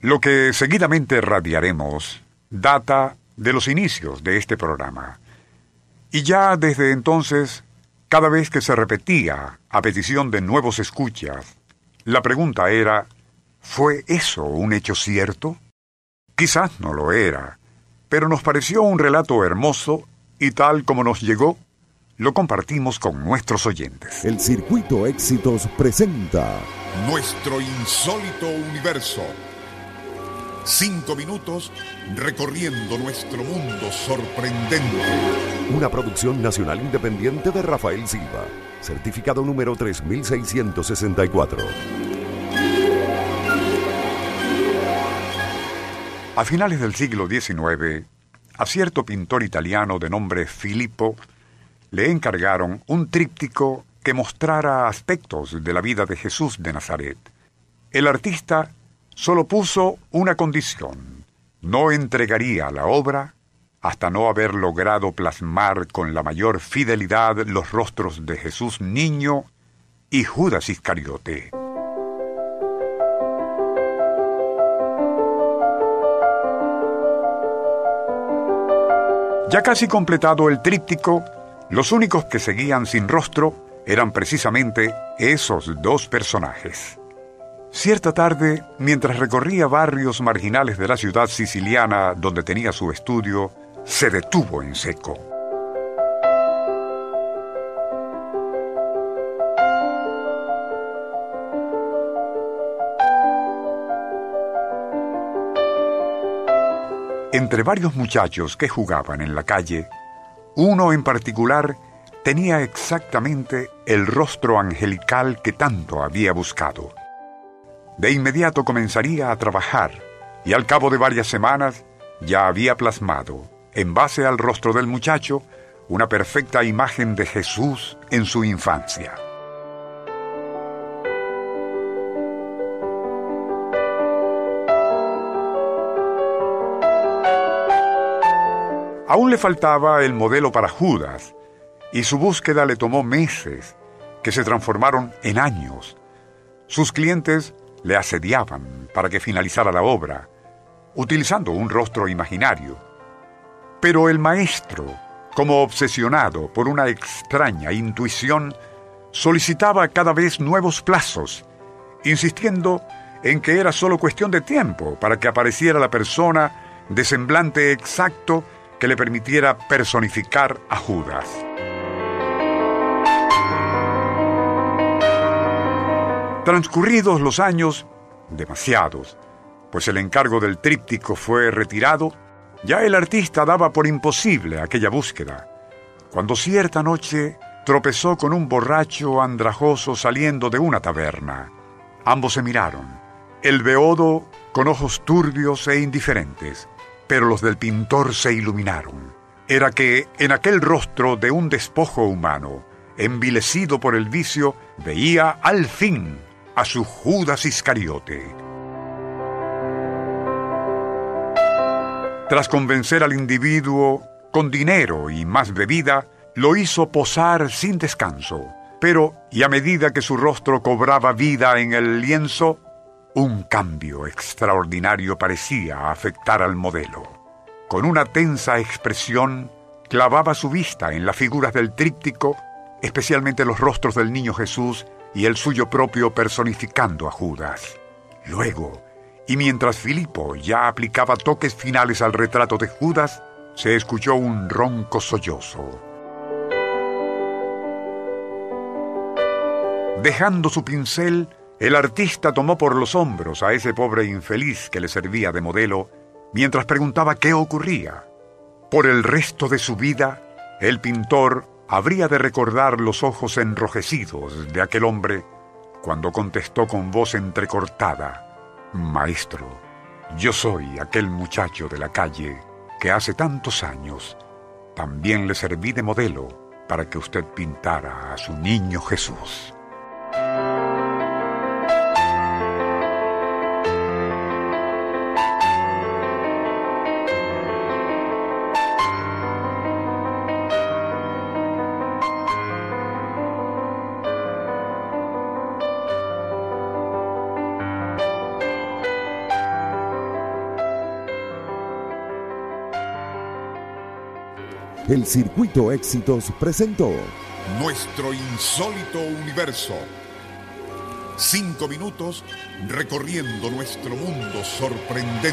Lo que seguidamente radiaremos data de los inicios de este programa. Y ya desde entonces, cada vez que se repetía a petición de nuevos escuchas, la pregunta era, ¿fue eso un hecho cierto? Quizás no lo era, pero nos pareció un relato hermoso y tal como nos llegó, lo compartimos con nuestros oyentes. El Circuito Éxitos presenta Nuestro insólito universo. Cinco minutos recorriendo nuestro mundo sorprendente. una producción nacional independiente de Rafael Silva, certificado número 3664. A finales del siglo XIX, a cierto pintor italiano de nombre Filippo le encargaron un tríptico que mostrara aspectos de la vida de Jesús de Nazaret. El artista solo puso una condición. No entregaría la obra hasta no haber logrado plasmar con la mayor fidelidad los rostros de Jesús niño y Judas Iscariote. Ya casi completado el tríptico, los únicos que seguían sin rostro eran precisamente esos dos personajes. Cierta tarde, mientras recorría barrios marginales de la ciudad siciliana donde tenía su estudio, se detuvo en seco. Entre varios muchachos que jugaban en la calle, uno en particular tenía exactamente el rostro angelical que tanto había buscado. De inmediato comenzaría a trabajar y al cabo de varias semanas ya había plasmado, en base al rostro del muchacho, una perfecta imagen de Jesús en su infancia. Aún le faltaba el modelo para Judas, y su búsqueda le tomó meses, que se transformaron en años. Sus clientes le asediaban para que finalizara la obra, utilizando un rostro imaginario. Pero el maestro, como obsesionado por una extraña intuición, solicitaba cada vez nuevos plazos, insistiendo en que era solo cuestión de tiempo para que apareciera la persona de semblante exacto que le permitiera personificar a Judas. Transcurridos los años, demasiados, pues el encargo del tríptico fue retirado, ya el artista daba por imposible aquella búsqueda, cuando cierta noche tropezó con un borracho andrajoso saliendo de una taberna. Ambos se miraron, el beodo con ojos turbios e indiferentes, pero los del pintor se iluminaron. Era que en aquel rostro de un despojo humano, envilecido por el vicio, veía al fin a su Judas Iscariote. Tras convencer al individuo con dinero y más bebida, lo hizo posar sin descanso. Pero, y a medida que su rostro cobraba vida en el lienzo, un cambio extraordinario parecía afectar al modelo. Con una tensa expresión, clavaba su vista en las figuras del tríptico, especialmente los rostros del niño Jesús y el suyo propio personificando a Judas. Luego, y mientras Filipo ya aplicaba toques finales al retrato de Judas, se escuchó un ronco sollozo. Dejando su pincel, el artista tomó por los hombros a ese pobre infeliz que le servía de modelo, mientras preguntaba qué ocurría. Por el resto de su vida, el pintor habría de recordar los ojos enrojecidos de aquel hombre cuando contestó con voz entrecortada, Maestro, Yo soy aquel muchacho de la calle que hace tantos años también le serví de modelo para que usted pintara a su niño Jesús. El Circuito Éxitos presentó Nuestro insólito universo. Cinco minutos recorriendo nuestro mundo sorprendente.